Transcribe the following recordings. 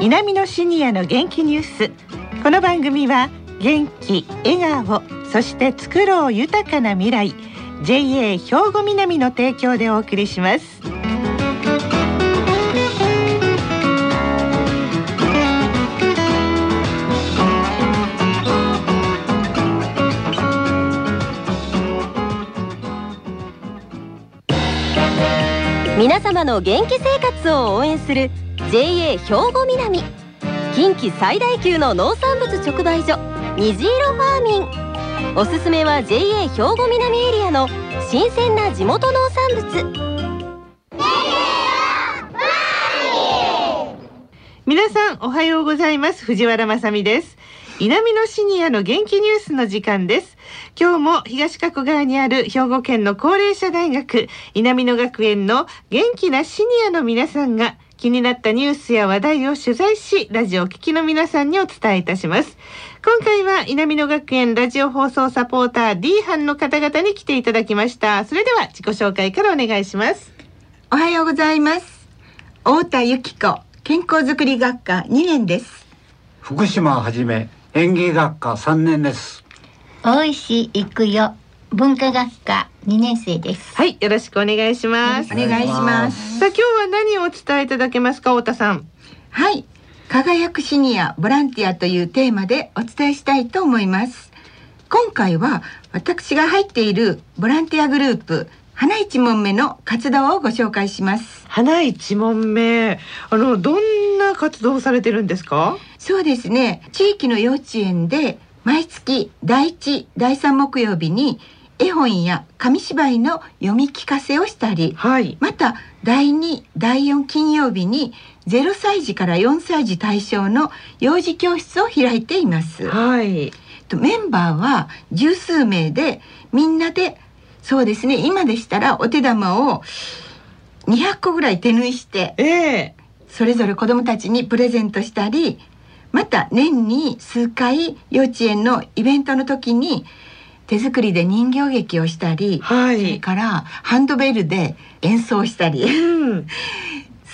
南のシニアの元気ニュース。この番組は元気笑顔そして作ろう豊かな未来 JA 兵庫南の提供でお送りします。皆様の元気生活を応援する JA 兵庫南。近畿最大級の農産物直売所虹色ファーミン。おすすめは JA 兵庫南エリアの新鮮な地元農産物。皆さんおはようございます。藤原まさです。南のシニアの元気ニュースの時間です。今日も東加古川にある兵庫県の高齢者大学南野学園の元気なシニアの皆さんが気になったニュースや話題を取材しラジオ聴きの皆さんにお伝えいたします。今回は南野学園ラジオ放送サポーター D 班の方々に来ていただきました。それでは自己紹介からお願いします。おはようございます。太田由紀子健康づくり学科2年です。福島はじめ園芸学科3年です。大石育代文化学科2年生です。はいよろしくお願いします。お願いしますさあ今日は何をお伝えいただけますか太田さん？はい。輝くシニアボランティアというテーマでお伝えしたいと思います。今回は私が入っているボランティアグループ花一門目の活動をご紹介します。花一問目。あのどんな活動をされてるんですか？そうですね。地域の幼稚園で毎月第1第3木曜日に絵本や紙芝居の読み聞かせをしたりはい。また第2第4金曜日に0歳児から4歳児対象の幼児教室を開いています。はい。とメンバーは十数名でみんなでそうですね今でしたらお手玉を200個ぐらい手縫いしてええ。それぞれ子どもたちにプレゼントしたりまた年に数回幼稚園のイベントの時に手作りで人形劇をしたりそれはいからハンドベルで演奏したり。うん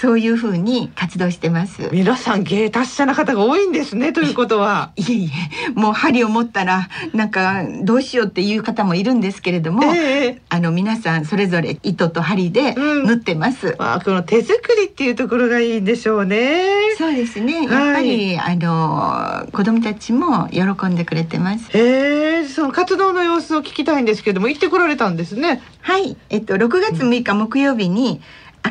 そういう風に活動してます。皆さん芸達者な方が多いんですねということはいえいえ、もう針を持ったらなんかどうしようっていう方もいるんですけれども、ええあの皆さんそれぞれ糸と針でうん縫ってます。まあこの手作りっていうところがいいんでしょうねそうですね。はいやっぱり、あの子供たちも喜んでくれてます。へえその活動の様子を聞きたいんですけれども行ってこられたんですねはい、えっと6月6日木曜日に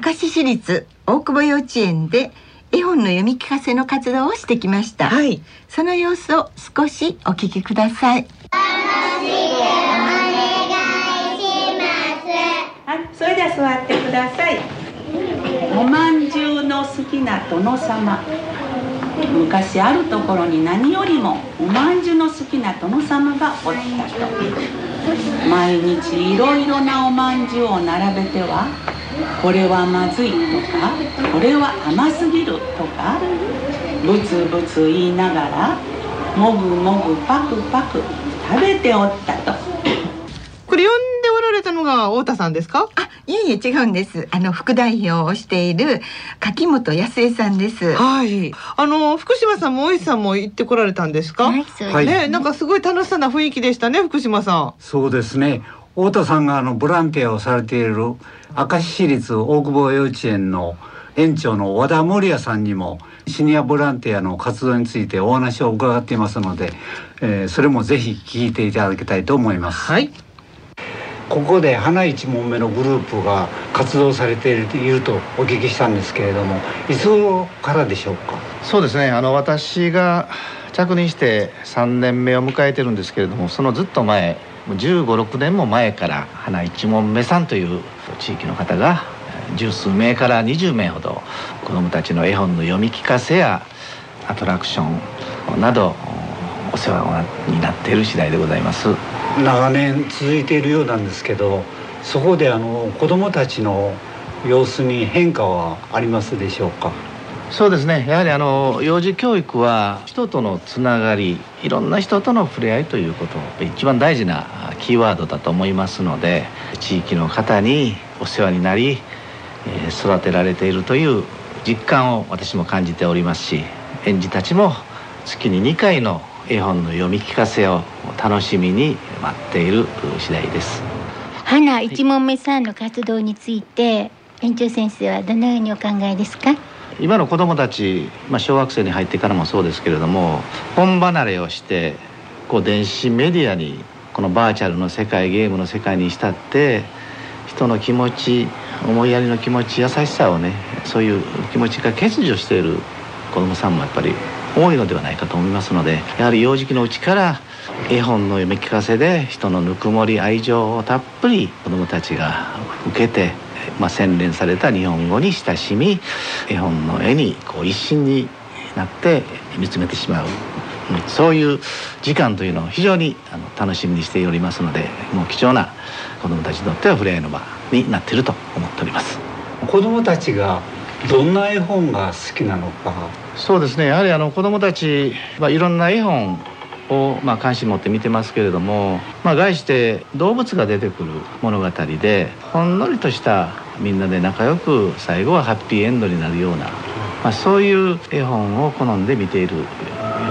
明石市立大久保幼稚園で絵本の読み聞かせの活動をしてきました。はいその様子を少しお聞きください。はい、それでは座ってください。おまんじゅうの好きな殿様。昔あるところに何よりもおまんじゅの好きな殿様がおったと。毎日いろいろなおまんじゅうを並べては、これはまずいとか、これは甘すぎるとか、ブツブツ言いながら、もぐもぐパクパク食べておったと。これ呼んでおられたのが太田さんですか、いえいえ違うんです。あの副代表をしている柿本康江さんです。はいあの福島さんも大石さんも行ってこられたんですか、はい、そうです。はいねなんかすごい楽しそうな雰囲気でしたね福島さそうですね太田さんがあのボランティアをされている明石市立大久保幼稚園の園長の和田守也さんにもシニアボランティアの活動についてお話を伺っていますので、えーそれもぜひ聞いていただきたいと思います。んはいここで花一門目のグループが活動されているとお聞きしたんですけれどもいつ頃からでしょうか？そうですねあの私が着任して3年目を迎えてるんですけれどもそのずっと前1 5 6年も前から花一門目さんという地域の方が十数名から20名ほど子どもたちの絵本の読み聞かせやアトラクションなどお世話になっている次第でございます。長年続いているようなんですけどそこであの子どもたちの様子に変化はありますでしょうか？そうですね。やはりあの幼児教育は人とのつながりいろんな人との触れ合いということ一番大事なキーワードだと思いますので地域の方にお世話になり育てられているという実感を私も感じておりますし園児たちも月に2回の絵本の読み聞かせを楽しみに待っている次第です。花一問目さんの活動について園長先生はどのようにお考えですか？今の子どもたち、まあ、小学生に入ってからもそうですけれども本離れをしてこう電子メディアにこのバーチャルの世界ゲームの世界にしたって人の気持ち思いやりの気持ち優しさをねそういう気持ちが欠如している子どもさんもやっぱり多いのではないかと思いますのでやはり幼児期のうちから絵本の読み聞かせで人のぬくもり愛情をたっぷり子どもたちが受けて、まあ、洗練された日本語に親しみ絵本の絵にこう一心になって見つめてしまうそういう時間というのを非常に楽しみにしておりますのでもう貴重な子どもたちにとっては触れ合いの場になっていると思っております。子どもたちがどんな絵本が好きなのか。そうですねやはりあの子どもたちはいろんな絵本をまあ関心持って見てますけれども、まあ、概して動物が出てくる物語でほんのりとしたみんなで仲良く最後はハッピーエンドになるような、まあ、そういう絵本を好んで見ているよ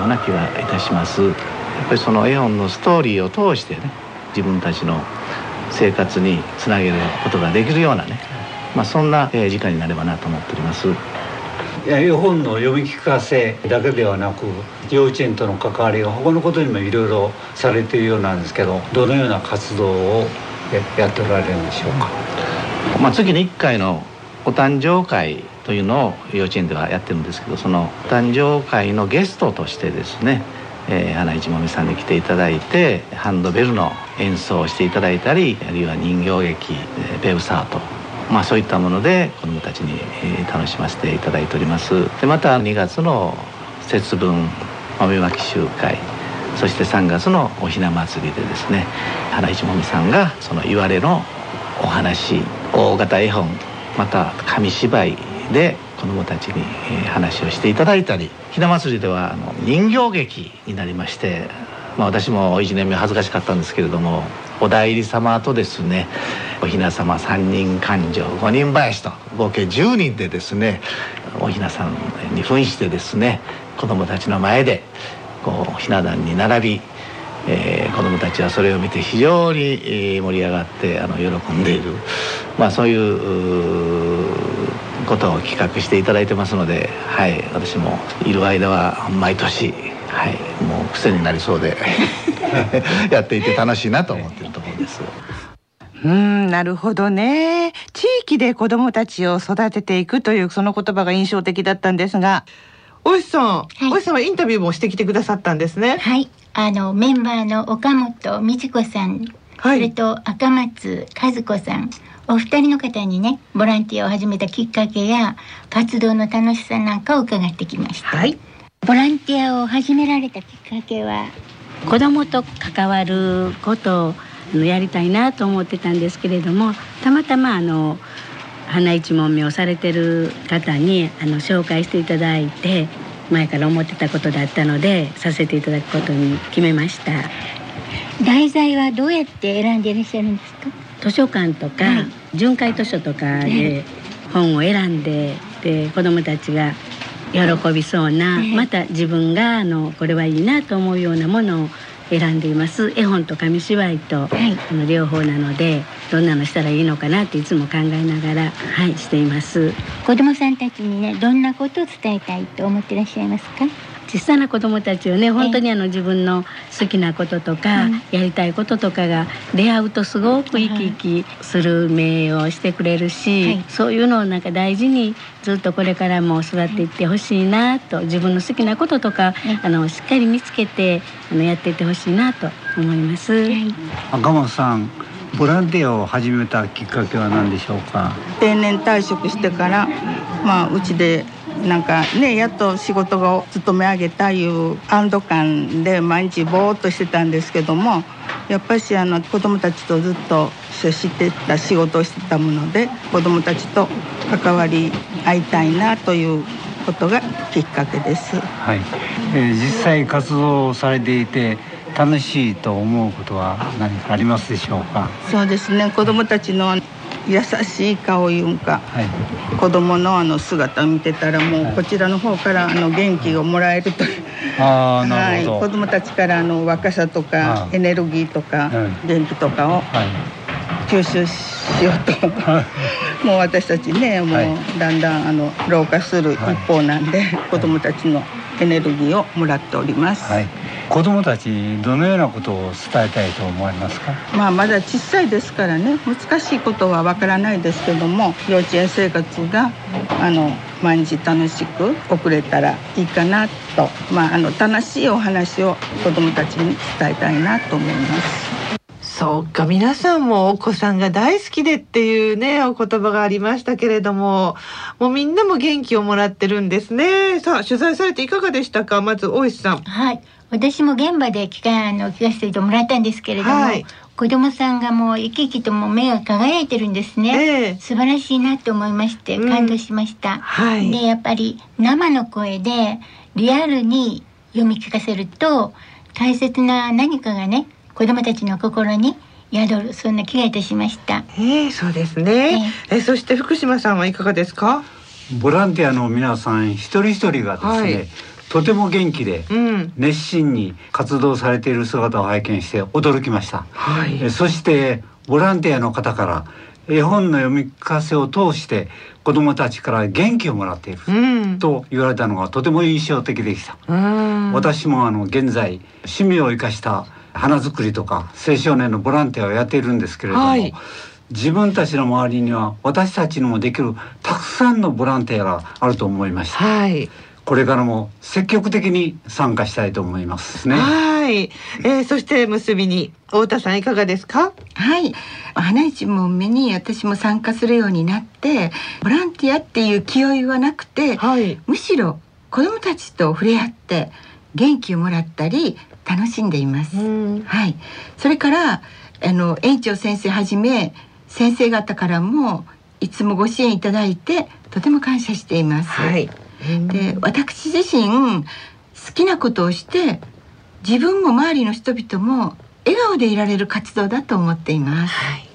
うな気がいたしますやっぱりその絵本のストーリーを通してね自分たちの生活につなげることができるようなね、まあ、そんな時間になればなと思っております。絵本の読み聞かせだけではなく幼稚園との関わりが他のことにもいろいろされているようなんですけどどのような活動をやっておられるんでしょうか、まあ、月に1回のお誕生会というのを幼稚園ではやってるんですけどそのお誕生会のゲストとしてですねえー、花市もみさんに来ていただいてハンドベルの演奏をしていただいたりあるいは人形劇ベウサートまあ、そういったもので子どもたちに、楽しませていただいております。でまた2月の節分豆まき集会そして3月のおひな祭りでですね花市もみさんがその言われのお話大型絵本また紙芝居で子どもたちに話をしていただいたりひな祭りではあの人形劇になりまして、まあ、私も1年目恥ずかしかったんですけれどもお代理様とですねおひな様3人勘定5人林と合計10人でですねおひなさんに扮してですね子どもたちの前でこうひな壇に並びえー、子どもたちはそれを見て非常に盛り上がってあの喜んでいる、まあ、そういうことを企画していただいてますので、はい、私もいる間は毎年、はい、もう癖になりそうで やっていて楽しいなと思っているところです。うんなるほどね。地域で子どもたちを育てていくというその言葉が印象的だったんですがおいさん、はい、おいさんはインタビューもしてきてくださったんですね。はい。あのメンバーの岡本美智子さん、はい、それと赤松和子さんお二人の方にねボランティアを始めたきっかけや活動の楽しさなんかを伺ってきました、はい、ボランティアを始められたきっかけは子供と関わることをやりたいなと思ってたんですけれどもたまたまあの花一問目をされてる方にあの紹介していただいて前から思ってたことだったのでさせていただくことに決めました。題材はどうやって選んでいらっしゃるんですか？図書館とか、はい、巡回図書とかで本を選んでで子どもたちが喜びそうな、また自分があのこれはいいなと思うようなものを選んでいます。絵本と紙芝居と、はい、あの両方なのでどんなのしたらいいのかなっていつも考えながらはいしています。子どもさんたちにねどんなことを伝えたいと思ってらっしゃいますか？小さな子どもたちをね本当にあの自分の好きなこととか、やりたいこととかが出会うとすごく生き生きする目をしてくれるし、そういうのをなんか大事にずっとこれからも育っていってほしいなと自分の好きなこととか、あのしっかり見つけてあのやっていってほしいなと思います。赤松さんボランティアを始めたきっかけは何でしょうか？定年退職してからまあうちでなんかねやっと仕事を勤め上げたいう安堵感で毎日ぼーっとしてたんですけどもやっぱしあの子どもたちとずっと接してた仕事をしてたもので子どもたちと関わり合いたいなということがきっかけです。はい、えー、実際活動されていて楽しいと思うことは何かありますでしょうか？そうですね。子どもたちの優しい顔いうんか、はい、子供のあの姿を見てたらもうこちらの方からあの元気をもらえると。いう、はい、子供たちからあの若さとかエネルギーとか元気とかを吸収しようと、もう私たちねもうだんだんあの老化する一方なんで、子供たちのエネルギーをもらっております。子どもたちどのようなことを伝えたいと思いますか？まあまだ小さいですからね難しいことはわからないですけども幼稚園生活があの毎日楽しく送れたらいいかなと、まあ、あの楽しいお話を子どもたちに伝えたいなと思います。そうか皆さんもお子さんが大好きでっていうねお言葉がありましたけれどももうみんなも元気をもらってるんですね。さあ取材されていかがでしたか？まず大石さん。はい私も現場で機会あの聞かせてもらったんですけれども、はい、子供さんがもう生き生きとも目が輝いてるんですね、えー、素晴らしいなと思いまして感動しました、うんはい、でやっぱり生の声でリアルに読み聞かせると大切な何かがね子供たちの心に宿るそんな気がいたしました。えー、そうですね。えー、そして福島さんはいかがですか？ボランティアの皆さん一人一人がですね、はい、とても元気で熱心に活動されている姿を拝見して驚きました、はい、そしてボランティアの方から絵本の読み聞かせを通して子どもたちから元気をもらっている、うん、と言われたのがとても印象的でした、私もあの現在趣味を生かした花作りとか青少年のボランティアをやっているんですけれども、はい、自分たちの周りには私たちにもできるたくさんのボランティアがあると思いました。はいこれからも積極的に参加したいと思いますね。はい、えー、そして結びに太田さんいかがですか？はい、花一問目に私も参加するようになって、ボランティアっていう気負いはなくて、はい、むしろ子どもたちと触れ合って元気をもらったり楽しんでいます。はい、それからあの園長先生はじめ先生方からもいつもご支援いただいてとても感謝しています。はいで私自身好きなことをして自分も周りの人々も笑顔でいられる活動だと思っています、はい、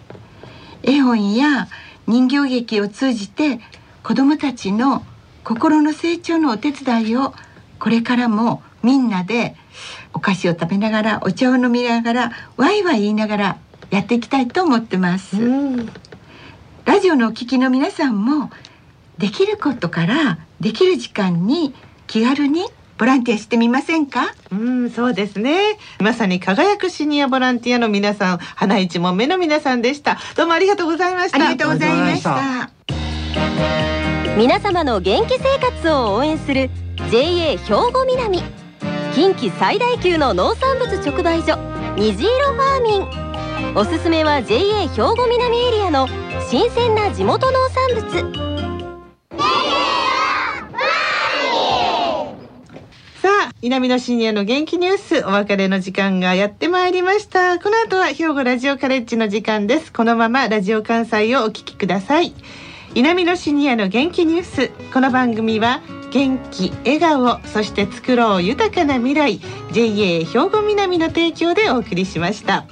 絵本や人形劇を通じて子どもたちの心の成長のお手伝いをこれからもみんなでお菓子を食べながらお茶を飲みながらワイワイ言いながらやっていきたいと思ってます、ラジオのお聞きの皆さんもできることからできる時間に気軽にボランティアしてみませんか？うんそうですね。まさに輝くシニアボランティアの皆さん花一問目の皆さんでした。どうもありがとうございました。ありがとうございました。皆様の元気生活を応援する JA 兵庫南。近畿最大級の農産物直売所虹色ファーミン。おすすめは JA 兵庫南エリアの新鮮な地元農産物南のシニアの元気ニュースお別れの時間がやってまいりました。この後は兵庫ラジオカレッジの時間です。このままラジオ関西をお聞きください。南のシニアの元気ニュース。この番組は元気笑顔そして作ろう豊かな未来 JA 兵庫南の提供でお送りしました。